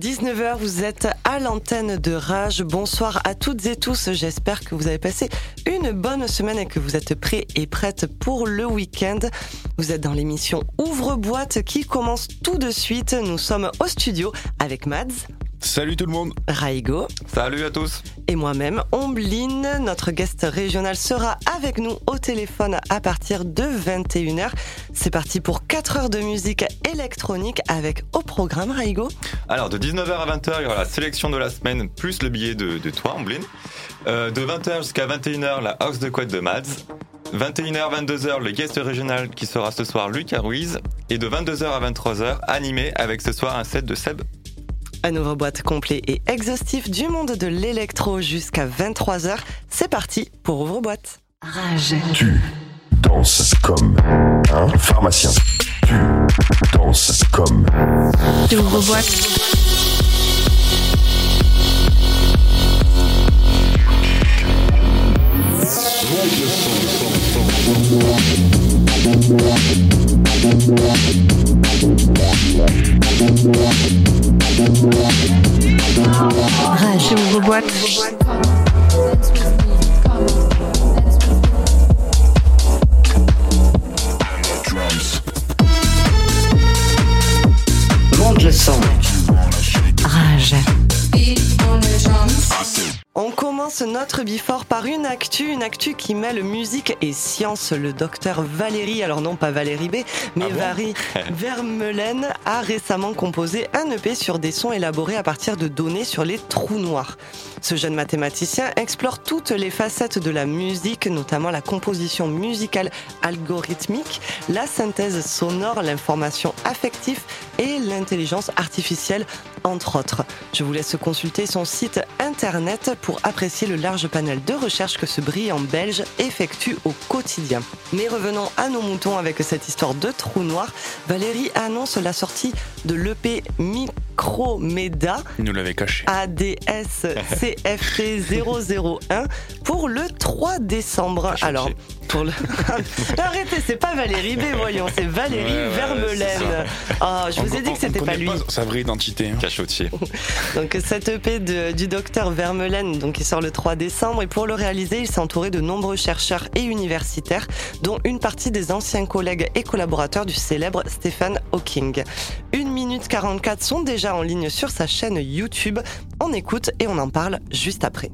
19h, vous êtes à l'antenne de Rage. Bonsoir à toutes et tous. J'espère que vous avez passé une bonne semaine et que vous êtes prêts et prêtes pour le week-end. Vous êtes dans l'émission Ouvre-boîte qui commence tout de suite. Nous sommes au studio avec Mads. Salut tout le monde. Raigo. Salut à tous. Et moi-même, Ombline. Notre guest régional sera avec nous au téléphone à partir de 21h. C'est parti pour 4 heures de musique électronique avec au programme Raigo. Alors de 19h à 20h, il y aura la sélection de la semaine plus le billet de, toi, Ombline. Euh, de 20h jusqu'à 21h, la House de Couette de Mads. 21h, 22h, le guest régional qui sera ce soir Lucas Ruiz. Et de 22h à 23h, animé avec ce soir un set de Seb un ouvre-boîte complet et exhaustif du monde de l'électro jusqu'à 23h. C'est parti pour ouvre-boîte. Rage. Tu danses comme un pharmacien. Tu danses comme. Tu ouvre-boîte. Rage ouvre boîte. Monte le son. Rage. On commence notre bifort par une actu, une actu qui mêle musique et science. Le docteur Valérie, alors non pas Valérie B, mais ah Valérie Vermeulen a récemment composé un EP sur des sons élaborés à partir de données sur les trous noirs. Ce jeune mathématicien explore toutes les facettes de la musique, notamment la composition musicale algorithmique, la synthèse sonore, l'information affective et l'intelligence artificielle, entre autres. Je vous laisse consulter son site internet pour apprécier le large panel de recherche que ce brillant belge effectue au quotidien. Mais revenons à nos moutons avec cette histoire de trou noir. Valérie annonce la sortie de l'EP Micromeda. Il nous l'avait caché. ADS CFT 001 pour le 3 décembre. Alors, pour le... Arrêtez, c'est pas Valérie B, voyons, c'est Valérie Vermelaine. oh, je vous ai dit que c'était pas lui. sa vraie identité. Hein. Cachotier. donc cette EP du docteur Vermelaine, donc qui sort le 3 décembre, et pour le réaliser, il s'est entouré de nombreux chercheurs et universitaires, dont une partie des anciens collègues et collaborateurs du célèbre Stephen Hawking. 1 minute 44 sont déjà en ligne sur sa chaîne YouTube. On écoute et on en parle juste après.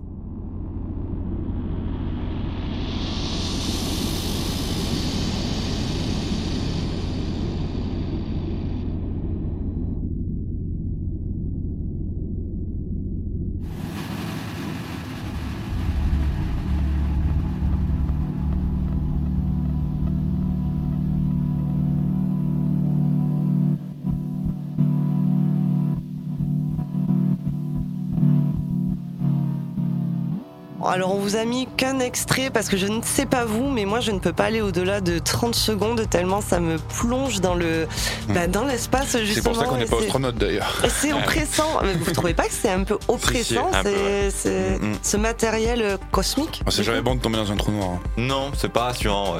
Alors on vous a mis qu'un extrait parce que je ne sais pas vous, mais moi je ne peux pas aller au-delà de 30 secondes tellement ça me plonge dans le bah, dans l'espace justement. C'est pour ça qu'on n'est pas astronaute d'ailleurs. C'est oppressant. vous trouvez pas que c'est un peu oppressant mm, ce matériel euh, cosmique oh, C'est jamais bon de tomber dans un trou noir. Hein. Non, c'est pas rassurant.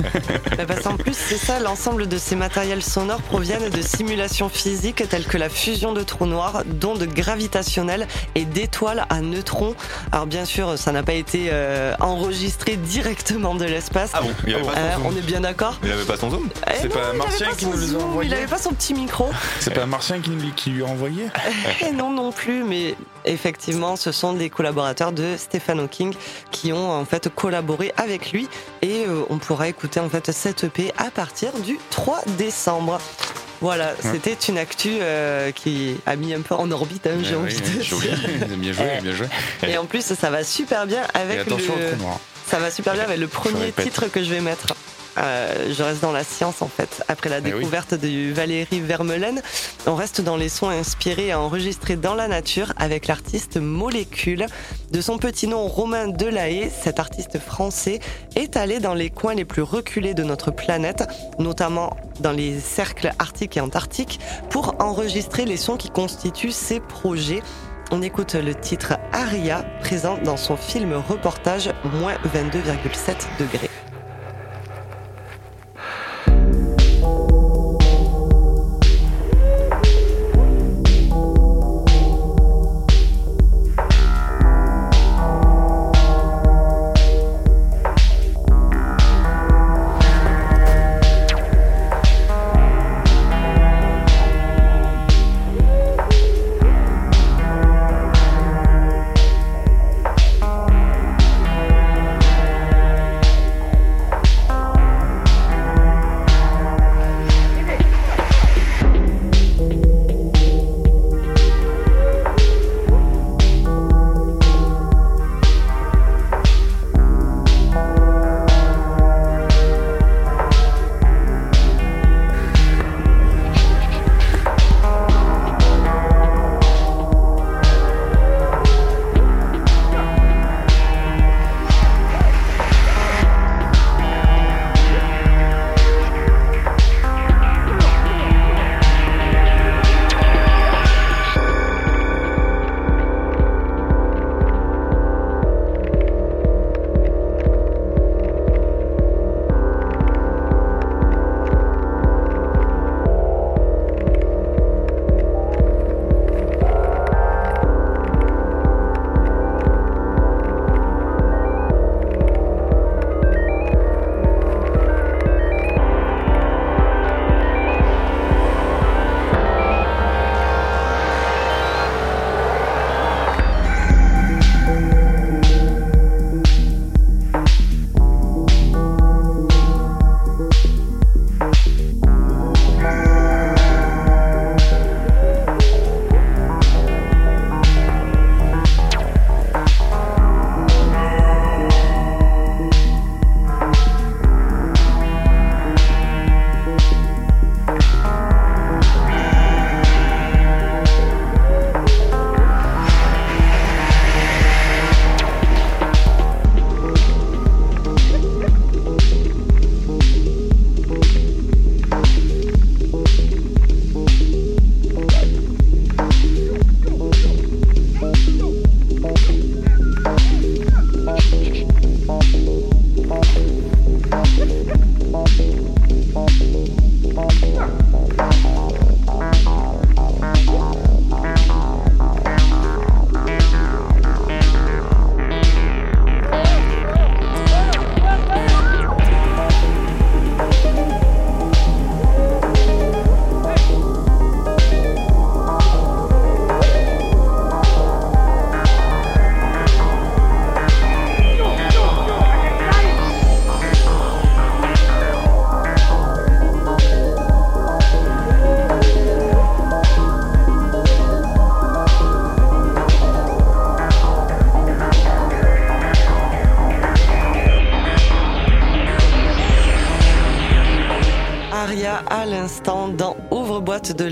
bah, parce qu'en plus c'est ça, l'ensemble de ces matériels sonores proviennent de simulations physiques telles que la fusion de trous noirs, d'ondes gravitationnelles et d'étoiles à neutrons. Alors bien sûr ça n'a pas été euh, enregistré directement de l'espace. Ah bon, il avait pas son euh, On est bien d'accord Il avait pas son zoom eh C'est pas un martien qui nous les a envoyés Il avait pas son petit micro. C'est pas un martien qui, qui lui a envoyé Et eh non, non plus, mais effectivement, ce sont des collaborateurs de Stephen Hawking qui ont en fait collaboré avec lui et euh, on pourra écouter en fait cette EP à partir du 3 décembre. Voilà, c'était une actu euh, qui a mis un peu en orbite, hein, j'ai envie de dire. bien joué, bien joué. Et en plus, ça va super bien avec le. Ça va super bien avec le premier titre que je vais mettre. Euh, je reste dans la science en fait. Après la eh découverte de Valérie Vermeulen, on reste dans les sons inspirés et enregistrés dans la nature avec l'artiste Molécule. De son petit nom Romain Delahaye, cet artiste français est allé dans les coins les plus reculés de notre planète, notamment dans les cercles arctiques et antarctiques, pour enregistrer les sons qui constituent ses projets. On écoute le titre Aria, présent dans son film reportage moins 22,7 degrés.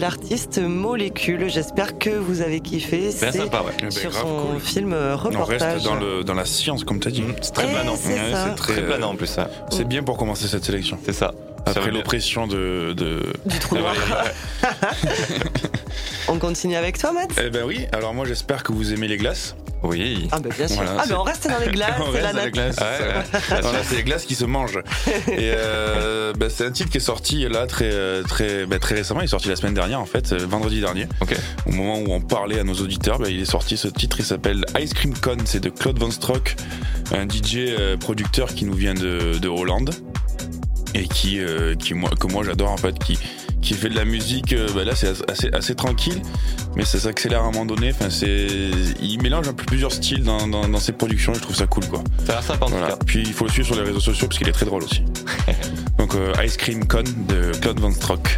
L'artiste Molécule. J'espère que vous avez kiffé. Bien C'est sympa, ouais. Ben, sur grave son cool. film euh, On reportage. reste dans, le, dans la science, comme tu as dit. C'est très planant. c'est Ouais, ça. c'est très, Très planant en plus, ça. C'est bien pour commencer cette sélection. C'est ça. Après l'oppression de, de, Du trou noir. On continue avec toi, Matt? Eh ben oui, alors moi j'espère que vous aimez les glaces. Oui. Ah, bah bien sûr. Voilà, ah, ben on reste dans les glaces. On c'est reste la dans les glaces. Ouais, c'est les glaces qui se mangent. Et euh, bah, c'est un titre qui est sorti là très euh, très bah, très récemment. Il est sorti la semaine dernière en fait, euh, vendredi dernier. Au moment où on parlait à nos auditeurs, bah, il est sorti ce titre. Il s'appelle Ice Cream Con. C'est de Claude Van Strock, un DJ producteur qui nous vient de, de Hollande et qui euh, qui moi que moi j'adore en fait qui qui fait de la musique euh, bah là c'est assez assez tranquille mais ça s'accélère à un moment donné enfin c'est il mélange un peu plusieurs styles dans, dans, dans ses productions et je trouve ça cool quoi Ça a l'air sympa en tout cas. Puis il faut le suivre sur les réseaux sociaux parce qu'il est très drôle aussi. Donc euh, Ice Cream Con de Claude Van Strock.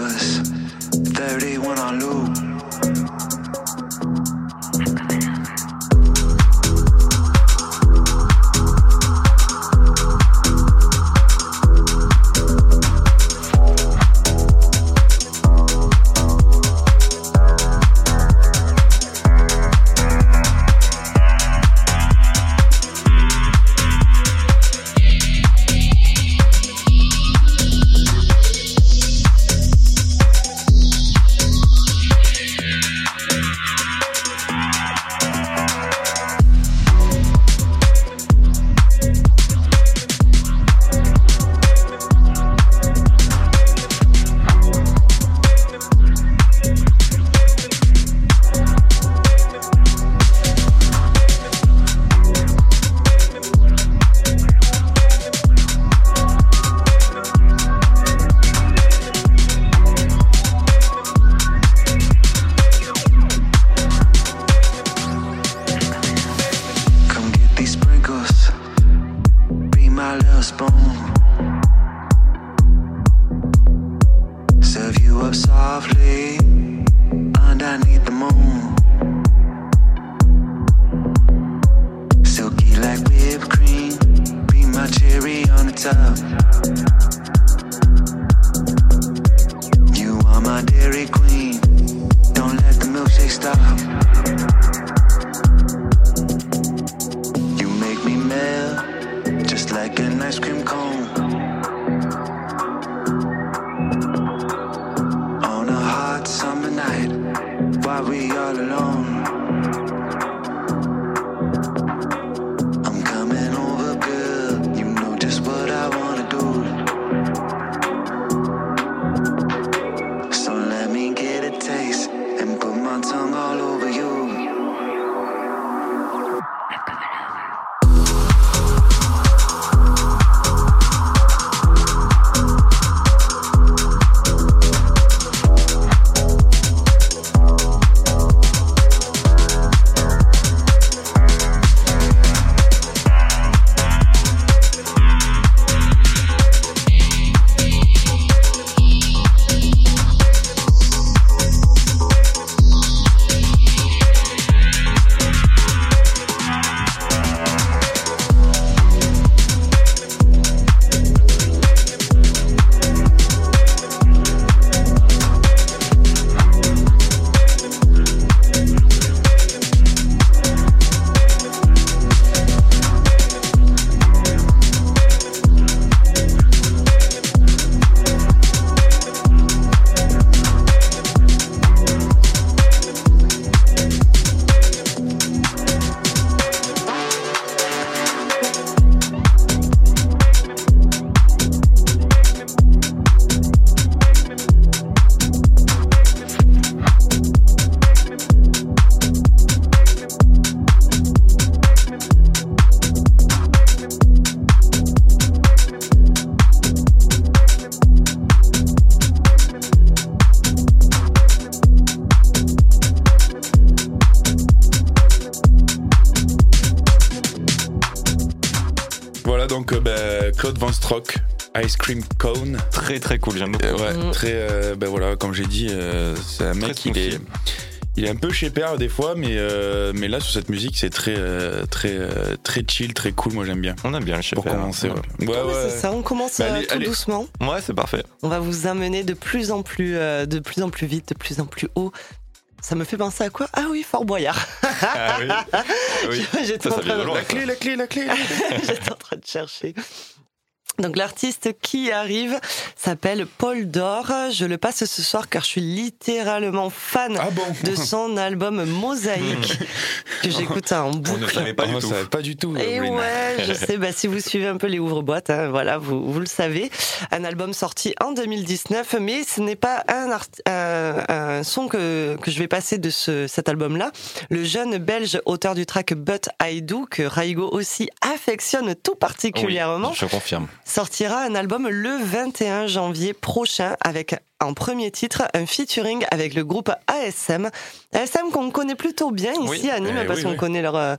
Your flavors. 31 on loop. I'll be all alone. Donc euh, ben, Claude Van Strock, Ice Cream Cone. Très très cool, j'aime beaucoup. Euh, ouais, Mm. très. euh, ben voilà, comme j'ai dit, euh, c'est un mec il est, il est un peu chez père des fois, mais, euh, mais là sur cette musique c'est très, euh, très, euh, très chill, très cool. Moi j'aime bien. On aime bien le. Pour commencer, ouais. Ouais, c'est ça, on commence Bah, allez, tout allez. doucement. Ouais, c'est parfait. On va vous amener de plus en plus, euh, de plus en plus vite, de plus en plus haut. Ça me fait penser à quoi? Ah oui, Fort Boyard. Ah oui. oui. J'étais en train de. La clé, la clé, la clé. J'étais en train de chercher. Donc l'artiste qui arrive s'appelle Paul Dor. Je le passe ce soir car je suis littéralement fan Ah bon de son album Mosaïque que j'écoute en On ne boucle. savait pas du tout. savait pas du tout. Et ouais, je sais, bah, si vous suivez un peu les ouvre-boîtes, hein, voilà, vous, vous le savez. Un album sorti en 2019, mais ce n'est pas un, art- un, un son que, que je vais passer de ce, cet album-là. Le jeune belge auteur du track But I Do, que Raigo aussi affectionne tout particulièrement, Oui, je confirme. Sortira un album le 21 janvier prochain avec en premier titre un featuring avec le groupe ASM. ASM qu'on connaît plutôt bien ici Oui, à Nîmes eh parce oui, qu'on oui. connaît leur euh,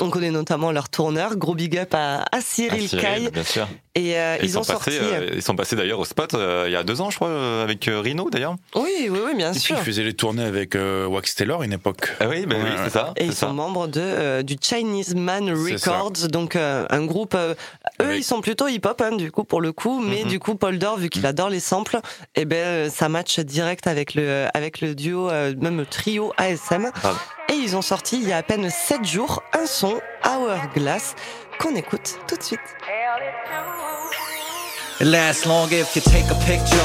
on connaît notamment leur tourneur, gros big up à, à Cyril, Cyril, Caille. bien sûr. Et euh, Et ils, ont sont sorti. passés, euh, ils sont passés d'ailleurs au spot euh, il y a deux ans, je crois, euh, avec euh, Rino d'ailleurs. Oui, oui, oui, bien Et puis sûr. il faisait les tournées avec euh, Wax Taylor à une époque. Ah oui, ben oui, c'est ça. Et ils sont membres de, euh, du Chinese Man. Records, donc euh, un groupe. euh, eux, Avec- ils sont plutôt hip-hop, hein, du coup, pour le coup. Mais Mhm. du coup, Paul Dor, vu qu'il adore les samples, eh ben, euh, ça match direct avec le, avec le duo, euh, même le trio ASM. Ah. Et ils ont sorti il y a à peine 7 jours un son, Hourglass, qu'on écoute tout de suite. It lasts longer if you take a picture.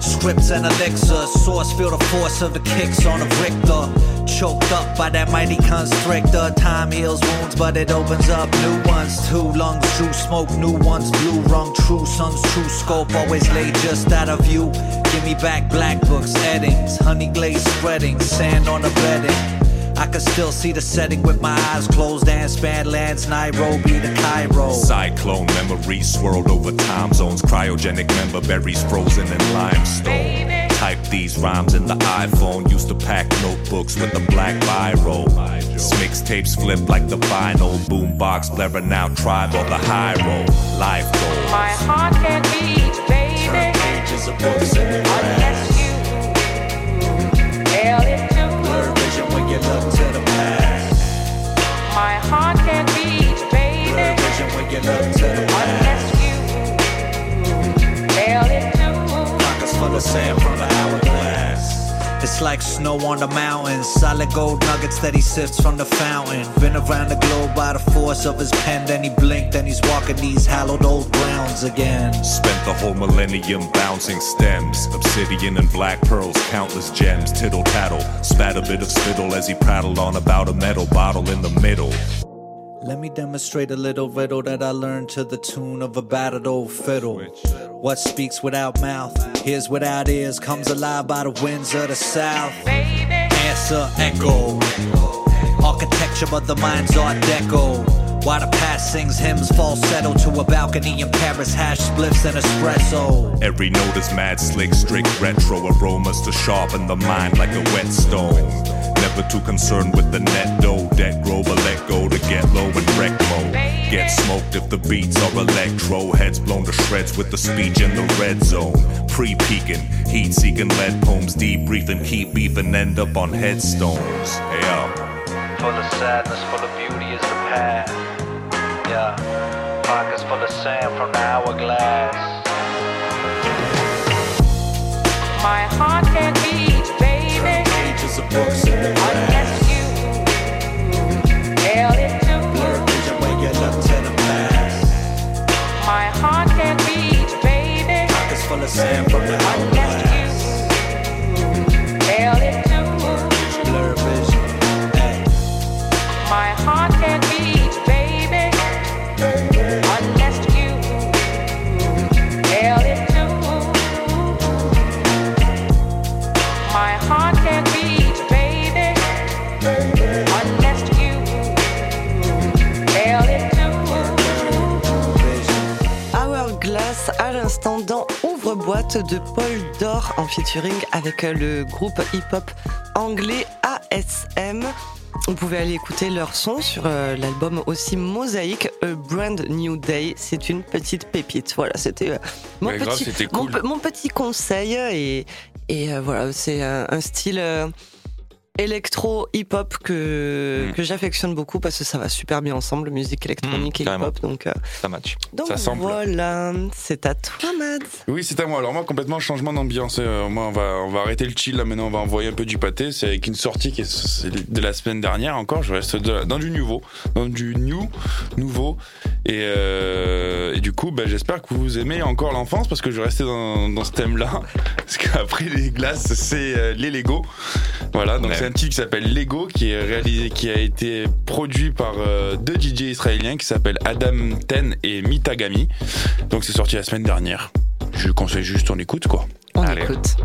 Scripts and elixir, source feel the force of the kicks on a Richter. Choked up by that mighty constrictor. Time heals wounds, but it opens up new ones. Two lungs, true smoke, new ones, blue rung, true suns, true scope, always laid just out of view. Give me back black books, eddings, honey glaze spreading, sand on the bedding. I can still see the setting with my eyes closed and span lands Nairobi to Cairo. Cyclone memories swirled over time zones. Cryogenic member berries frozen in limestone. Type these rhymes in the iPhone. Used to pack notebooks with a black biro. Mixtapes flip like the vinyl. Boombox blaring out tribe on the high road. Life goals. My heart can't beat, baby, Turn Pages of books in Pockets full of sand from the hourglass. It's like snow on the mountains, solid gold nuggets that he sifts from the fountain. Been around the globe by the force of his pen, then he blinked, and he's walking these hallowed old grounds again. Spent the whole millennium bouncing stems. Obsidian and black pearls, countless gems. Tittle tattle, spat a bit of spittle as he prattled on about a metal bottle in the middle. Let me demonstrate a little riddle that I learned to the tune of a battered old fiddle. What speaks without mouth, hears without ears, comes alive by the winds of the south. Answer echo. Architecture of the mind's art deco. While the past sings hymns falsetto to a balcony in Paris, hash spliffs and espresso. Every note is mad slick, strict retro aromas to sharpen the mind like a whetstone. Never too concerned with the net dough, debt grow, but let go to get low and wreck mode. Get smoked if the beats are electro, heads blown to shreds with the speech in the red zone. Pre peaking, heat seeking lead poems, debriefing, keep beefing, end up on headstones. Hey, yo. Full of sadness, full of beauty is the path. Yeah, pockets full of sand from the hourglass. My heart can't you look to the past. My heart can't beat, baby, full of sand from the. Ouvre-boîte de Paul Dor en featuring avec euh, le groupe hip-hop anglais ASM. vous pouvez aller écouter leur son sur euh, l'album aussi Mosaïque, A Brand New Day. C'est une petite pépite. Voilà, c'était euh, mon, Ouais, petit, mon, mon conseil. Et, et voilà, c'est un, un style électro hip-hop que, Mm. que j'affectionne beaucoup parce que ça va super bien ensemble, musique électronique Mm, et carrément. hip-hop. Donc, euh, Ça match. donc Ça voilà, c'est à toi, Mads. Oui, c'est à moi. Alors moi, complètement changement d'ambiance. Euh, moi, on va, on va arrêter le chill là. Maintenant, on va envoyer un peu du pâté. C'est avec une sortie qui est c'est de la semaine dernière encore. Je reste de- dans du nouveau, dans du new, nouveau. Et, euh, et du coup, bah, j'espère que vous aimez encore l'enfance parce que je vais rester dans, dans ce thème-là. Parce qu'après les glaces, c'est euh, les Lego. Voilà. Donc Ouais. c'est un titre qui s'appelle Lego, qui est réalisé, qui a été produit par euh, deux DJ israéliens qui s'appellent Adam Ten et Mitagami. Donc c'est sorti la semaine dernière. Je conseille juste on écoute quoi. On Allez. écoute.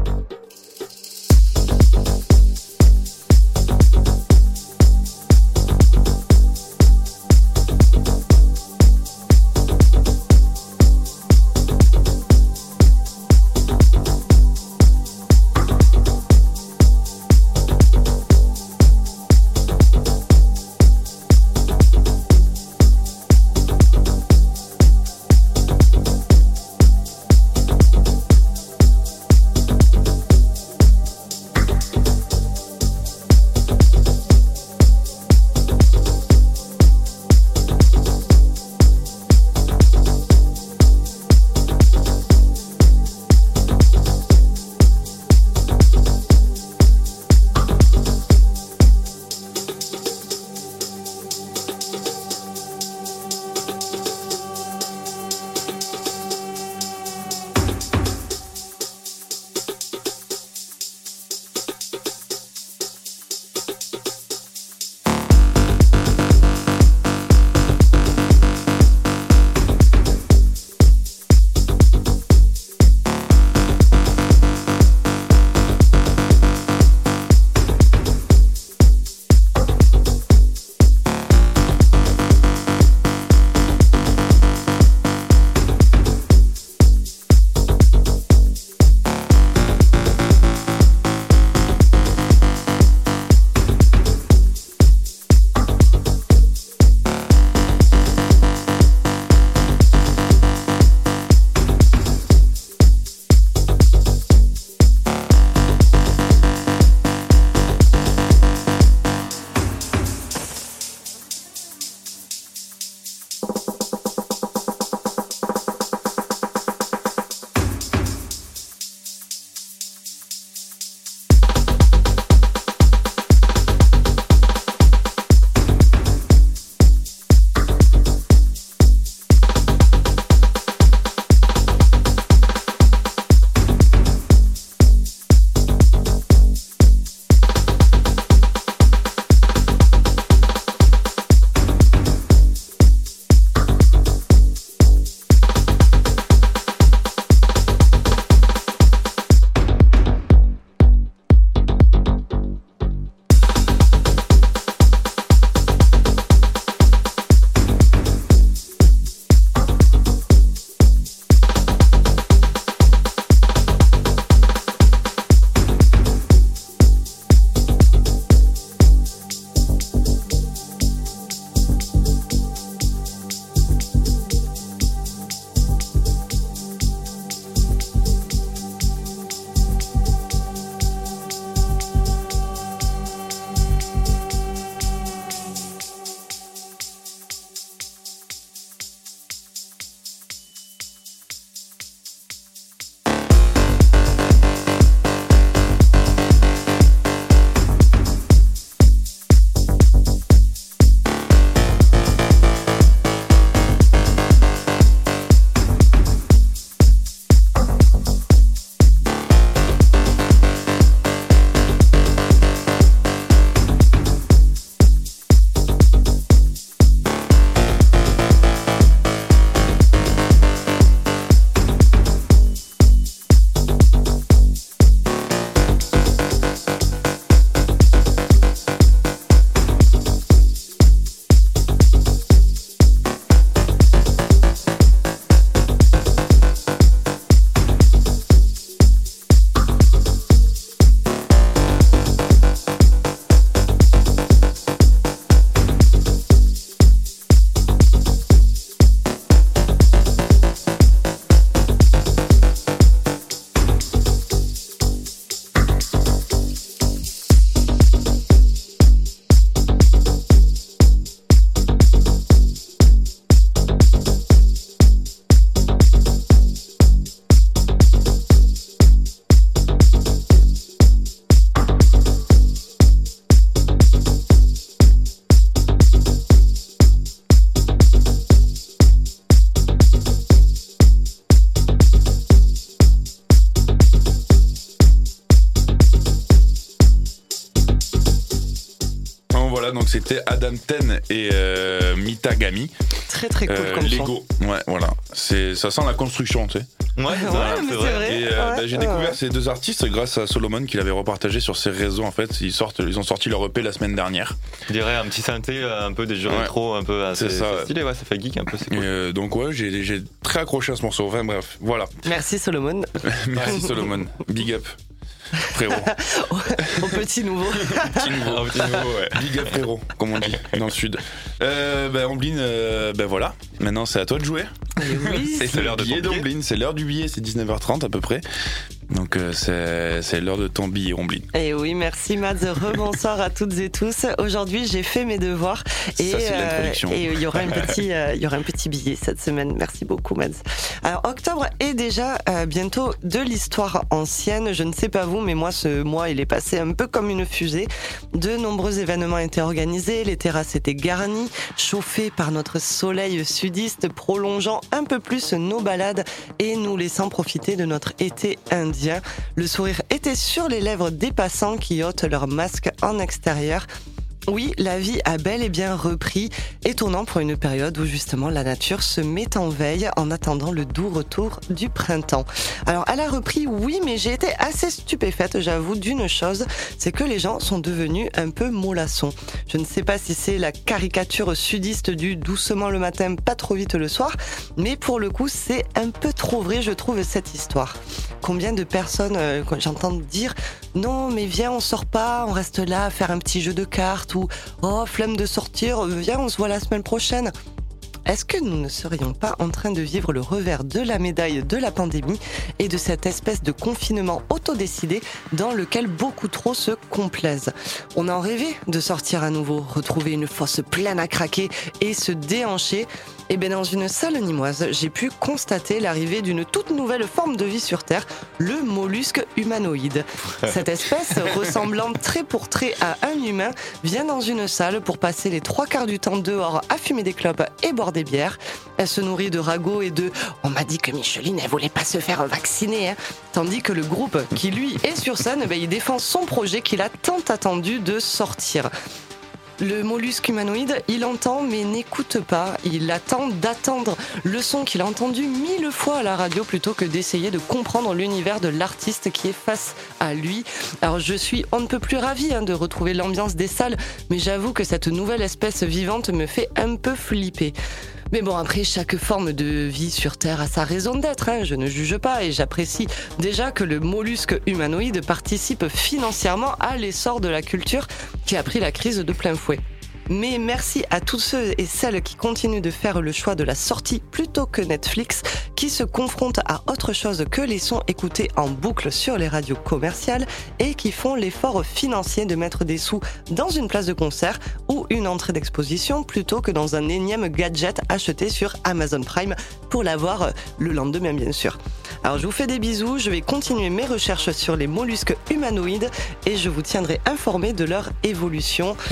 C'était Adam Ten et euh, Mitagami. Très très cool Euh, comme. Lego. Ouais, voilà. C'est, ça sent la construction, tu sais. Ouais, Ouais, c'est vrai. vrai. Et euh, Ouais, bah, j'ai ouais, découvert ces deux artistes grâce à Solomon qui l'avait repartagé sur ses réseaux. En fait, ils sortent, ils ont sorti leur EP la semaine dernière. Je dirais un petit synthé, euh, un peu des jeux Ouais. rétro, un peu assez C'est ça, stylé, ouais, ça fait geek un peu, Et, euh, donc ouais, j'ai, j'ai très accroché à ce morceau. Enfin bref, voilà. Merci Solomon. Merci Solomon. Big up, frérot. Au petit nouveau. Petit nouveau. Petit nouveau, ouais. Big up frérot, comme on dit dans le sud. Euh, ben Ombline, euh, ben voilà. Maintenant c'est à toi de jouer. Et oui, C'est l'heure de billet ton billet. d'Ombline, c'est l'heure du billet, c'est 19h30 à peu près. Donc euh, c'est, l'heure de ton billet Ombline. Et oui, merci Mads. Rebonsoir à toutes et tous. Aujourd'hui, j'ai fait mes devoirs et Ça, c'est euh, l'introduction. et il y aura un petit il y aura un petit billet cette semaine. Merci beaucoup Mads. Alors octobre est déjà euh, bientôt de l'histoire ancienne. Je ne sais pas vous, mais moi ce mois il est passé un peu comme une fusée. De nombreux événements étaient organisés, les terrasses étaient garnies, chauffées par notre soleil sudiste, prolongeant un peu plus nos balades et nous laissant profiter de notre été indien. Le sourire était sur les lèvres des passants qui ôtent leur masque en extérieur. Oui, la vie a bel et bien repris, étonnant pour une période où justement la nature se met en veille en attendant le doux retour du printemps. Alors elle a repris, oui, mais j'ai été assez stupéfaite, j'avoue, d'une chose, c'est que les gens sont devenus un peu mollassons. Je ne sais pas si c'est la caricature sudiste du doucement le matin, pas trop vite le soir, mais pour le coup c'est un peu trop vrai, je trouve, cette histoire. Combien de personnes euh, j'entends dire non mais viens on sort pas, on reste là à faire un petit jeu de cartes ou oh flemme de sortir, euh, viens on se voit la semaine prochaine. Est-ce que nous ne serions pas en train de vivre le revers de la médaille de la pandémie et de cette espèce de confinement autodécidé dans lequel beaucoup trop se complaisent? On en rêvait de sortir à nouveau, retrouver une fosse pleine à craquer et se déhancher. Et bien dans une salle nimoise, j'ai pu constater l'arrivée d'une toute nouvelle forme de vie sur Terre, le mollusque humanoïde. Cette espèce, ressemblant trait pour trait à un humain, vient dans une salle pour passer les trois quarts du temps dehors à fumer des clopes et boire des bières. Elle se nourrit de ragots et de « on m'a dit que Micheline, elle voulait pas se faire vacciner hein. Tandis que le groupe, qui lui est sur scène, ben, il défend son projet qu'il a tant attendu de sortir. Le mollusque humanoïde, il entend mais n'écoute pas. Il attend d'attendre le son qu'il a entendu mille fois à la radio plutôt que d'essayer de comprendre l'univers de l'artiste qui est face à lui. Alors je suis on ne peut plus ravi hein, de retrouver l'ambiance des salles, mais j'avoue que cette nouvelle espèce vivante me fait un peu flipper. Mais bon, après, chaque forme de vie sur Terre a sa raison d'être, hein, je ne juge pas et j'apprécie déjà que le mollusque humanoïde participe financièrement à l'essor de la culture qui a pris la crise de plein fouet. Mais merci à tous ceux et celles qui continuent de faire le choix de la sortie plutôt que Netflix, qui se confrontent à autre chose que les sons écoutés en boucle sur les radios commerciales et qui font l'effort financier de mettre des sous dans une place de concert ou une entrée d'exposition plutôt que dans un énième gadget acheté sur Amazon Prime pour l'avoir le lendemain bien sûr. Alors je vous fais des bisous, je vais continuer mes recherches sur les mollusques humanoïdes et je vous tiendrai informé de leur évolution.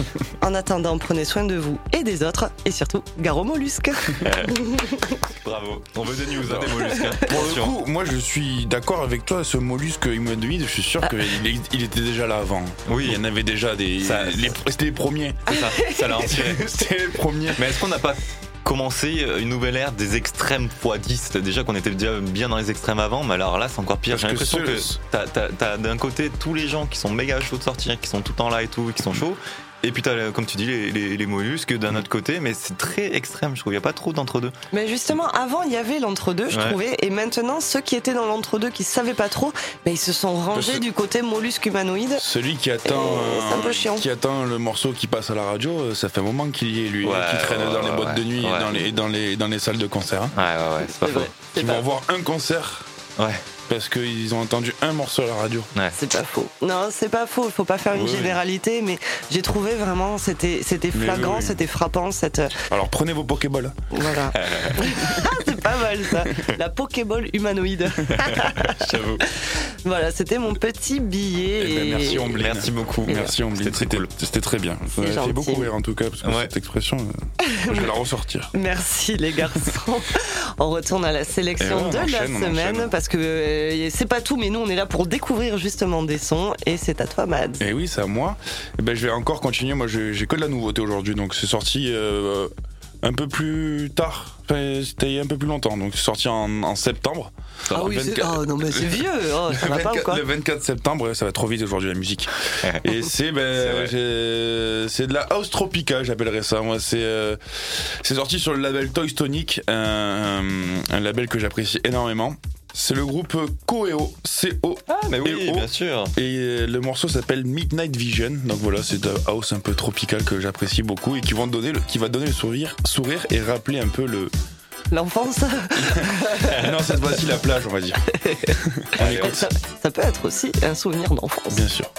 En attendant, prenez soin de vous et des autres et surtout, gare aux mollusques. Bravo. On veut des news, hein, des mollusques. hein. Pour le coup, moi je suis d'accord avec toi, ce mollusque humanoïde, je suis sûr qu'il est- il était déjà là avant. Oui. Il y en avait déjà des. Ça- les- C'était les premiers. C'est ça, ça l'a. C'était les premiers. Mais est-ce qu'on n'a pas commencé une nouvelle ère des extrêmes x 10 Déjà qu'on était déjà bien dans les extrêmes avant, mais alors là c'est encore pire. J'ai que l'impression que, t'as- t'as d'un côté tous les gens qui sont méga chauds de sortir, qui sont tout le temps là et tout, qui sont chauds. Et puis t'as, comme tu dis, les, les, les mollusques d'un autre côté, mais c'est très extrême, je trouve. Il n'y a pas trop d'entre-deux. Mais justement, avant, il y avait l'entre-deux, je Ouais. trouvais, et maintenant, ceux qui étaient dans l'entre-deux, qui savaient pas trop, ben, ils se sont rangés du côté mollusque humanoïde. Celui qui attend, Et c'est un peu chiant. qui attend le morceau qui passe à la radio, euh, ça fait un moment qu'il y est lui, Ouais, qui traîne ouais, dans les ouais, boîtes de nuit, ouais. et dans les dans les dans les salles de concert. hein. Ouais, ouais, ouais, c'est pas faux. vrai, c'est Ils pas, vont avoir un concert Ouais. Parce qu'ils ont entendu un morceau à la radio. c'est pas faux. Non, c'est pas faux, il faut pas faire une Oui. généralité, mais j'ai trouvé vraiment, c'était c'était flagrant, oui, c'était frappant, cette. Alors prenez vos Pokéballs. Voilà. Ah, c'est pas mal ça. La Pokéball humanoïde. J'avoue. Voilà, c'était mon petit billet. Eh ben, et- merci Omblin. Merci beaucoup. Merci Omblin. C'était très cool. c'était très bien. Ça fait beaucoup rire en tout cas, parce que Ouais. cette expression, euh, je vais la ressortir. Merci les garçons. on retourne à la sélection Et ouais, de la enchaîne, semaine enchaîne. parce que euh, c'est pas tout, mais nous on est là pour découvrir justement des sons et c'est à toi Mads. Et oui, c'est à moi. Eh ben, je vais encore continuer. Moi, j'ai que de la nouveauté aujourd'hui. Donc, c'est sorti euh, un peu plus tard. Enfin, c'était il y a un peu plus longtemps. Donc, c'est sorti en, en septembre. Ah Alors, oui, c'est 24 oh, non mais c'est vieux, oh, ça le va pas ou 24, quoi le 24 septembre, ça va trop vite aujourd'hui la musique. Et c'est ben, c'est de la house tropica, j'appellerais ça. Moi, c'est euh, c'est sorti sur le label Toy Tonic, un, un label que j'apprécie énormément. C'est le groupe Coeo, C-O. Ah, mais oui, oh. bien sûr. Et le morceau s'appelle Midnight Vision. Donc voilà, c'est de la house un peu tropicale que j'apprécie beaucoup et qui, vont donner le, qui va donner le sourire, sourire et rappeler un peu le. L'enfance, non, cette fois-ci la plage, on va dire. On écoute. ça, ça peut être aussi un souvenir d'enfance. Bien sûr.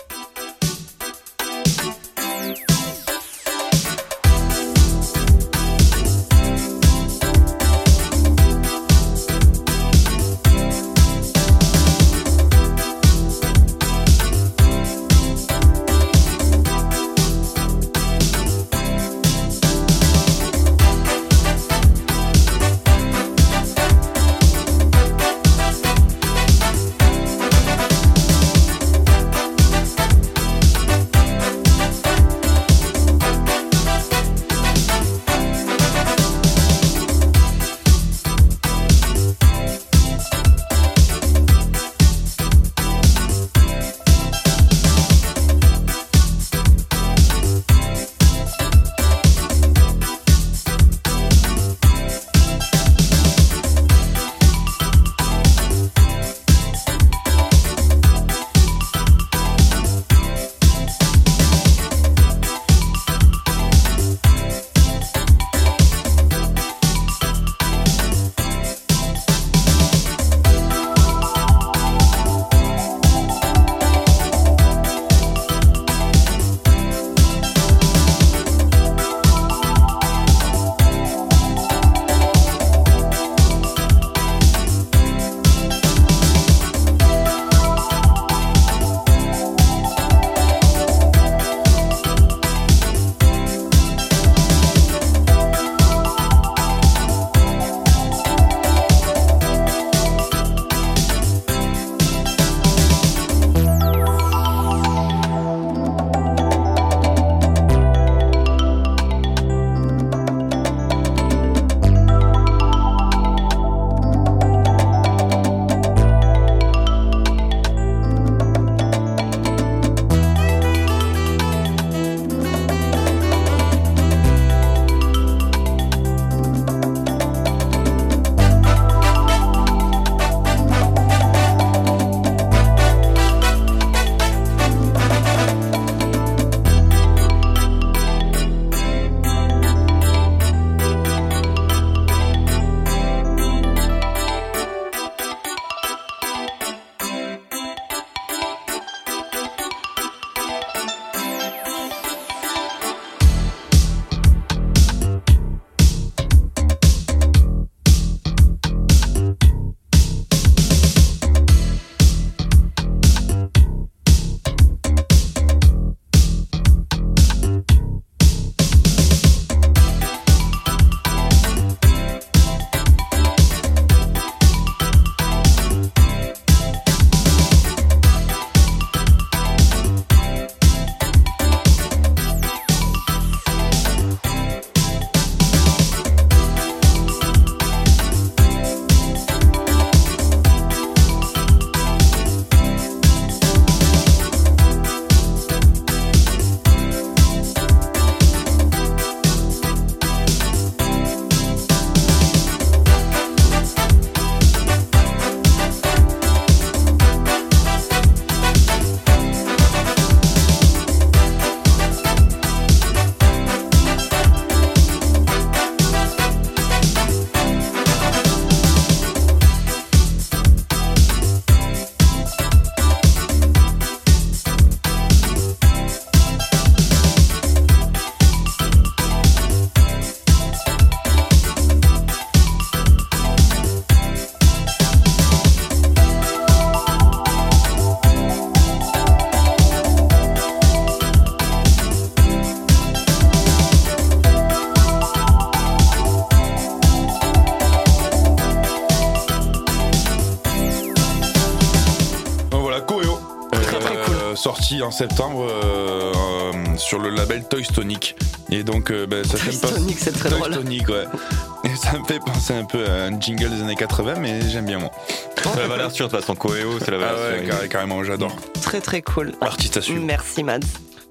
Sorti en septembre euh, euh, sur le label Toy Tonic. Et donc, euh, ben, ça Toy c'est très Toy drôle. Tonic, ouais. Et ça me fait penser un peu à un jingle des années 80, mais j'aime bien moi. C'est la valeur sûre, de toute façon, Coeo, c'est la Ah valeur ouais, sûre. carré- carrément, j'adore. Très très cool. Artiste à suivre. Merci Mads.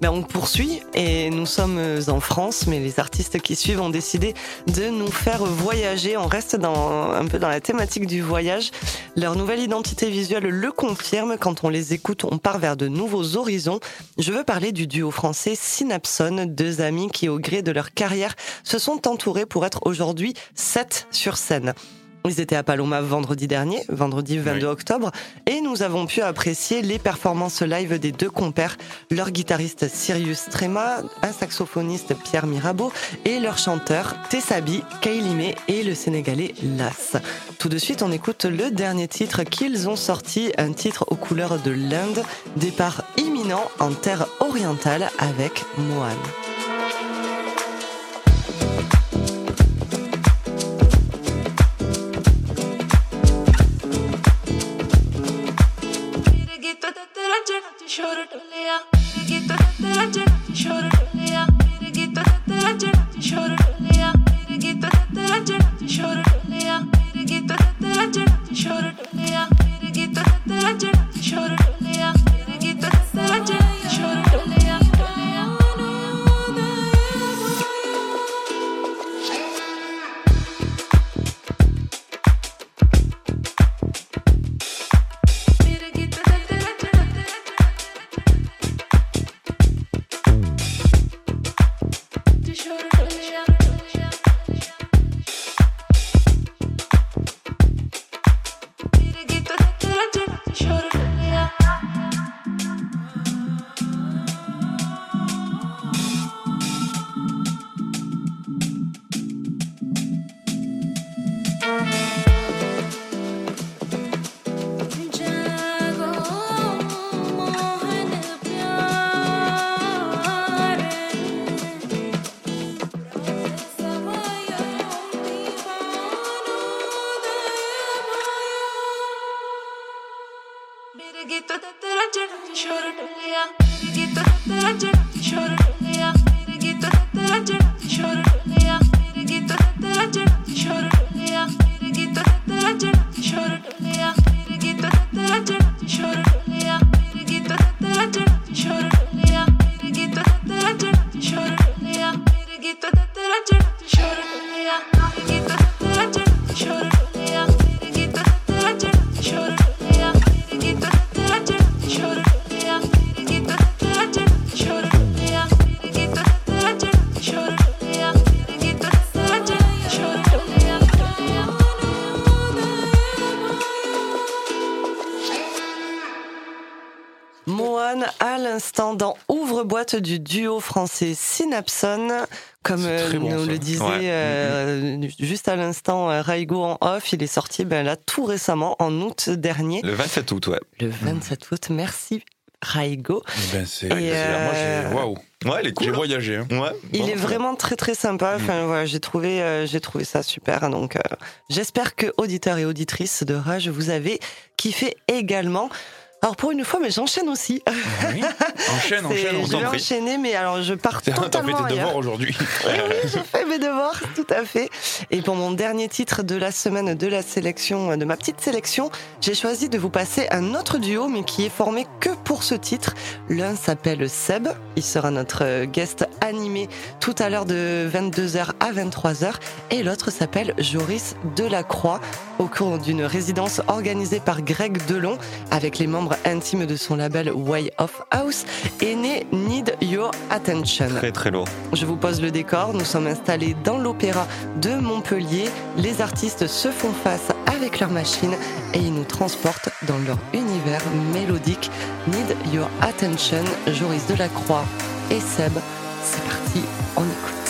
Ben, on poursuit et nous sommes en France, mais les artistes qui suivent ont décidé de nous faire voyager. On reste un peu dans la thématique du voyage. Leur nouvelle identité visuelle le confirme. Quand on les écoute, on part vers de nouveaux horizons. Je veux parler du duo français Synapson, deux amis qui, au gré de leur carrière, se sont entourés pour être aujourd'hui sept sur scène. Ils étaient à Paloma vendredi dernier, vendredi 22 octobre, et nous avons pu apprécier les performances live des deux compères, leur guitariste Sirius Trema, un saxophoniste Pierre Mirabeau et leur chanteur Tessabi, Kailimé et le sénégalais Las. Tout de suite, on écoute le dernier titre qu'ils ont sorti, un titre aux couleurs de l'Inde, départ imminent en terre orientale avec Mohan. शोर ढोलिया तेरा जना शोर ढोलिया तेरा जना शोर ढोलिया तेरा जना शोर ढोलिया तेरा जना शोर ढोलिया मेरे तेरा जना शोर ढोलिया मेरे गीत तो तेरा l'instant dans Ouvre-boîte du duo français Synapson. Comme euh, bon, nous ça. le disait Ouais. euh, juste à l'instant euh, Raigo en off, il est sorti ben, là tout récemment en août dernier, Le 27 août, ouais. le 27 août. Merci Raigo. Eh Ben, c'est, euh, waouh, Ouais, il est cool. j'ai voyagé. hein. Ouais, Il bon, est vraiment très très sympa. Mm. Enfin voilà, j'ai trouvé euh, j'ai trouvé ça super. Donc euh, j'espère que auditeurs et auditrices de Rage vous avez kiffé également. Alors pour une fois, mais j'enchaîne aussi. Oui. Enchaîne, enchaîne, on je vais enchaîner, mais alors je pars T'as t'as fait totalement tes devoirs aujourd'hui. Oui, oui, j'ai fait mes devoirs, tout à fait. Et pour mon dernier titre de la semaine de la sélection, de ma petite sélection, j'ai choisi de vous passer un autre duo, mais qui est formé que pour ce titre. L'un s'appelle Seb, il sera notre guest animé tout à l'heure de 22h à 23h, et l'autre s'appelle Joris Delacroix, au cours d'une résidence organisée par Greg Delon, avec les membres intimes de son label Way of House, est né Need Your Attention. Très très lourd. Je vous pose le décor, nous sommes installés dans l'opéra de Montpellier. Les artistes se font face avec leurs machines et ils nous transportent dans leur univers mélodique. Need Your Attention, Joris Delacroix et Seb. C'est parti, on écoute.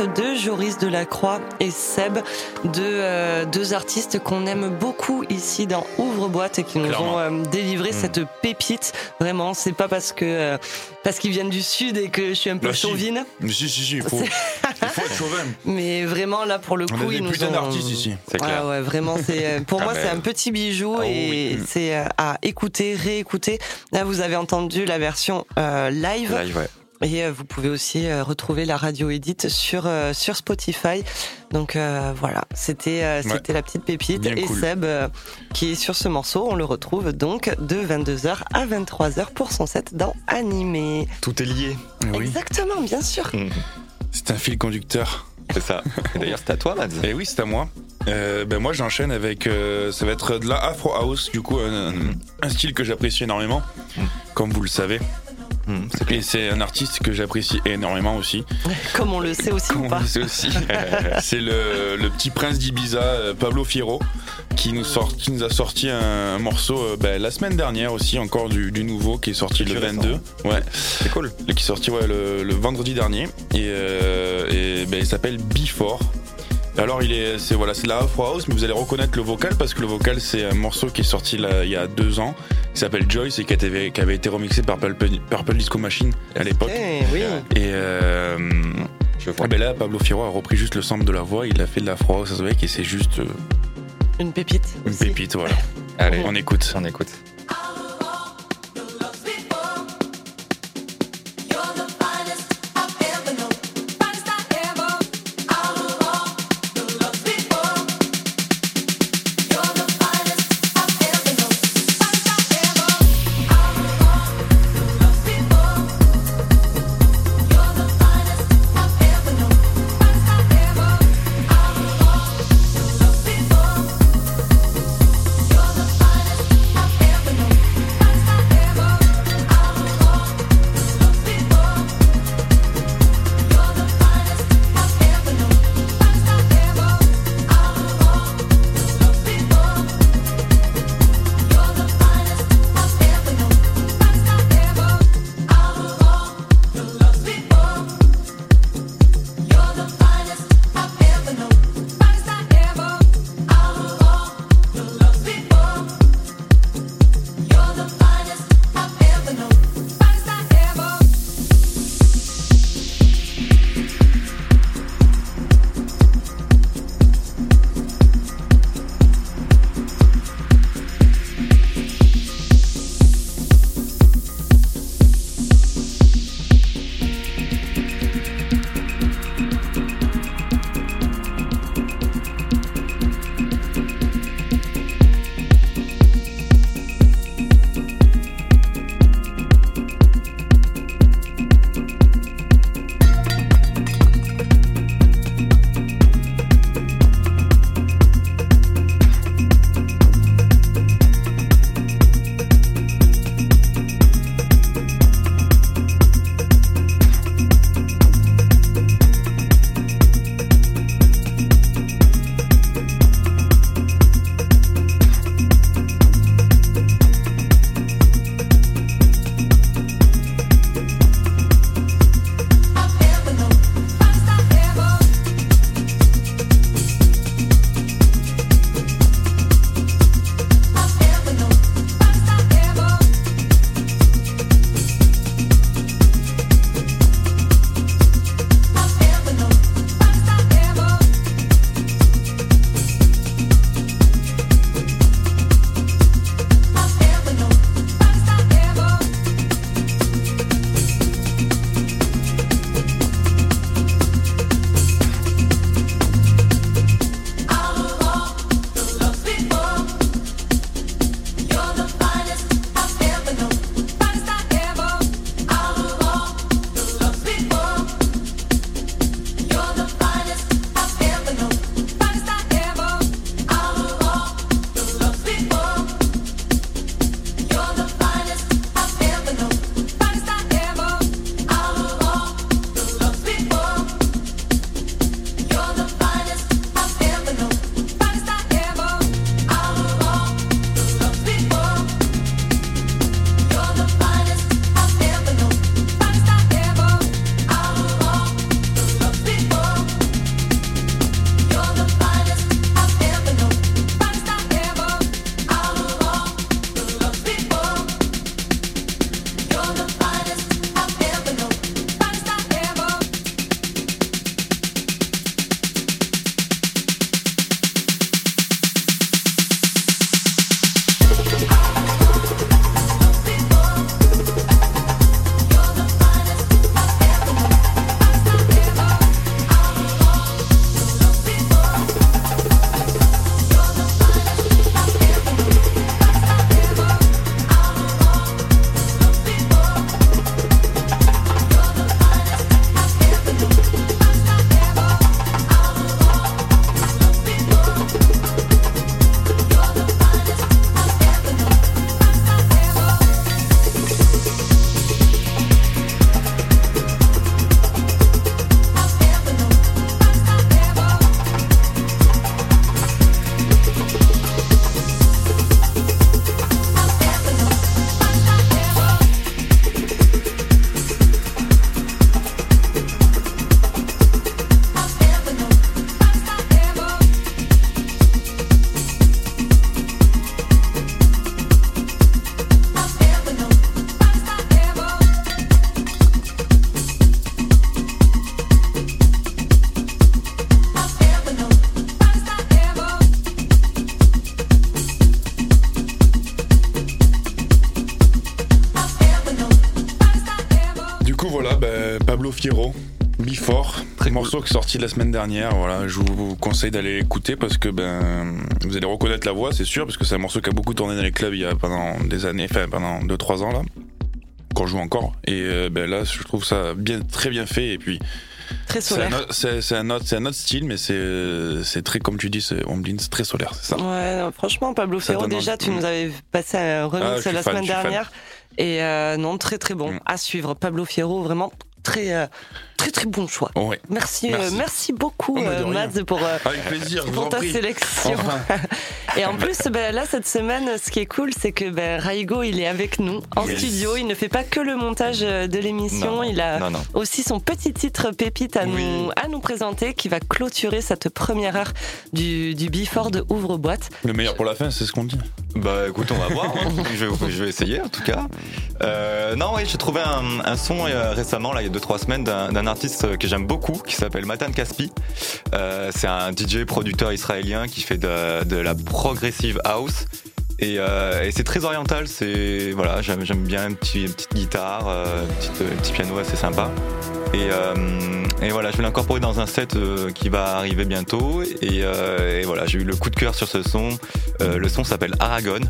De Joris Delacroix et Seb, deux, euh, deux artistes qu'on aime beaucoup ici dans Ouvre-boîte et qui nous Clairement. ont euh, délivré Mm. cette pépite. Vraiment, c'est pas parce que euh, parce qu'ils viennent du sud et que je suis un peu Bah, chauvine, Mais si, si, si, il faut, il faut être chauvin. mais vraiment là pour le On coup, a ils nous ont. d'artistes ici. Clair. Ah ouais, vraiment, c'est pour Ah moi ben. c'est un petit bijou Ah et oui. c'est euh, à écouter, réécouter. Là, vous avez entendu la version euh, live. Live, ouais. Et euh, vous pouvez aussi euh, retrouver la radio edit sur euh, sur Spotify. Donc euh, voilà, c'était euh, Ouais. c'était la petite pépite. Bien et cool. Seb euh, qui est sur ce morceau, on le retrouve donc de 22h à 23h pour son set dans Animé. Tout est lié. Oui, Exactement, bien sûr. c'est un fil conducteur. C'est ça. D'ailleurs, c'est à toi, Mads. Et oui, c'est à moi. Euh, ben moi, j'enchaîne avec. euh, ça va être de la Afro House, du coup, un, un style que j'apprécie énormément, comme vous le savez. Hmm. Et c'est un artiste que j'apprécie énormément aussi. Comme on le sait aussi Comme ou on le sait aussi. c'est le, le petit prince d'Ibiza, euh, Pablo Fierro, qui nous, sort, qui nous a sorti un, morceau euh, ben, la semaine dernière aussi, encore du, du nouveau, qui est sorti le récent. 22. Ouais. C'est cool. qui est sorti ouais, le, le vendredi dernier et, euh, et ben, il s'appelle Before. Alors il est c'est voilà c'est de la Afro House mais vous allez reconnaître le vocal parce que le vocal c'est un morceau qui est sorti là, il y a deux ans qui s'appelle Joyce et qui, a été- qui avait été remixé par Purple, Purple Disco Machine à l'époque oui. et euh, Je vois. eh ben là Pablo Fierro a repris juste le sample de la voix il a fait de l'Afro House avec et c'est juste euh, Une pépite. une aussi. pépite voilà Allez, on écoute on écoute. Morceau qui est sorti la semaine dernière. Voilà, je vous conseille d'aller l'écouter parce que ben vous allez reconnaître la voix, c'est sûr, parce que c'est un morceau qui a beaucoup tourné dans les clubs il y a pendant des années, enfin pendant 2-3 ans là, qu'on joue encore. Et euh, ben là, je trouve ça bien, très bien fait. Et puis Très solaire. c'est un autre, c'est un autre style, mais c'est très comme tu dis, Omblin, c'est très solaire, c'est ça. Ouais, non, franchement, Pablo Ferro, déjà, tu nous avais passé un Ah, remix suis la fan, semaine fan. dernière. Et euh, non, très très bon. Mm. À suivre. Pablo Fierro, vraiment très euh, très très bon choix. Ouais. Merci, Merci. euh, merci beaucoup, Oh, bah, euh. Mads, pour, euh, Avec plaisir, pour ta prie. sélection. Enfin. Et en plus, ben, là, cette semaine, ce qui est cool, c'est que ben, Raigo, il est avec nous en Yes. studio. Il ne fait pas que le montage euh, de l'émission. Il a non, non. aussi son petit titre pépite à, Oui. nous, à nous présenter qui va clôturer cette première heure du, du Before de Ouvre-boîte. Le meilleur pour la fin, c'est ce qu'on dit. Bah écoute, on va voir. hein. je, vais, je vais essayer en tout cas. Euh, non, oui, j'ai trouvé un, un son euh, récemment, là, il y a 2-3 semaines, d'un d'un artiste que j'aime beaucoup qui s'appelle Matan Kaspi. Euh, c'est un DJ producteur israélien qui fait de, la progressive house. Et, euh, et c'est très oriental, c'est voilà, j'aime bien une petite, guitare, euh, un petit, piano assez sympa. Et, voilà, je vais l'incorporer dans un set qui va arriver bientôt. Et, voilà, j'ai eu le coup de cœur sur ce son. Le son s'appelle Aragon.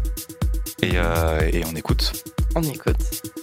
Et on écoute. On écoute.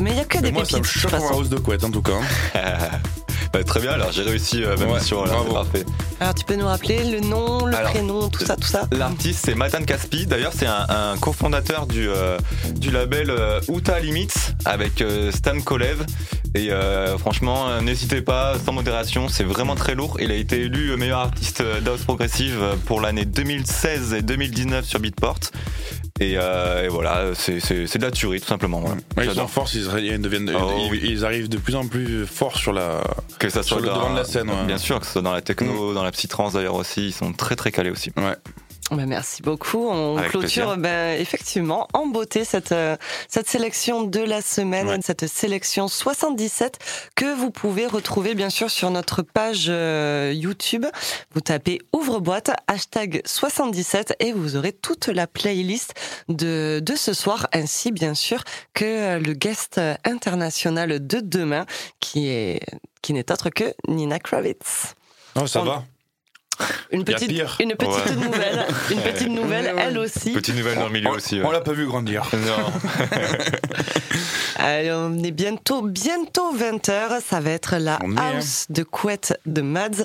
Mais il y a que Mais des moi, ça pépites. me de toute choque hausse de couette, en tout cas. Bah, très bien, alors j'ai réussi euh, ma Ouais, mission, c'est parfait. Alors, tu peux nous rappeler le nom, le Alors, prénom, tout ça, tout ça? L'artiste c'est Matan Caspi, d'ailleurs c'est un, un cofondateur du, euh, du label euh, Uta Limits avec euh, Stan Kolev et euh, franchement n'hésitez pas, sans modération, c'est vraiment très lourd. Il a été élu meilleur artiste d'house progressive pour l'année 2016 et 2019 sur Beatport et, euh, et voilà, c'est de la tuerie tout simplement. Ouais, ils sont forts, ils, ils deviennent, Oh, ils, arrivent de plus en plus forts sur la. Que ça sur soit le dans- devant de la scène. Bien sûr, que ce soit dans la techno, dans la psytrance d'ailleurs aussi, ils sont très très calés aussi. Ouais. Ben, merci beaucoup. On Avec clôture ben, effectivement en beauté cette, euh, cette sélection de la semaine, Ouais. cette sélection 77 que vous pouvez retrouver bien sûr sur notre page euh, YouTube. Vous tapez ouvre-boîte, hashtag 77 et vous aurez toute la playlist de, de ce soir ainsi bien sûr que le guest international de demain qui est qui n'est autre que Nina Kravitz. Non, ça On- va. Une petite, pire. une petite Ouais. nouvelle, une petite nouvelle, elle aussi. Petite nouvelle dans le milieu On- aussi. On ouais. l'a pas vu grandir. Non. Allez, on est bientôt, bientôt 20h. Ça va être la On est, hein. house de couette de Mads.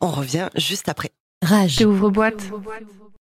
On revient juste après. Rage. Ouvre boîte.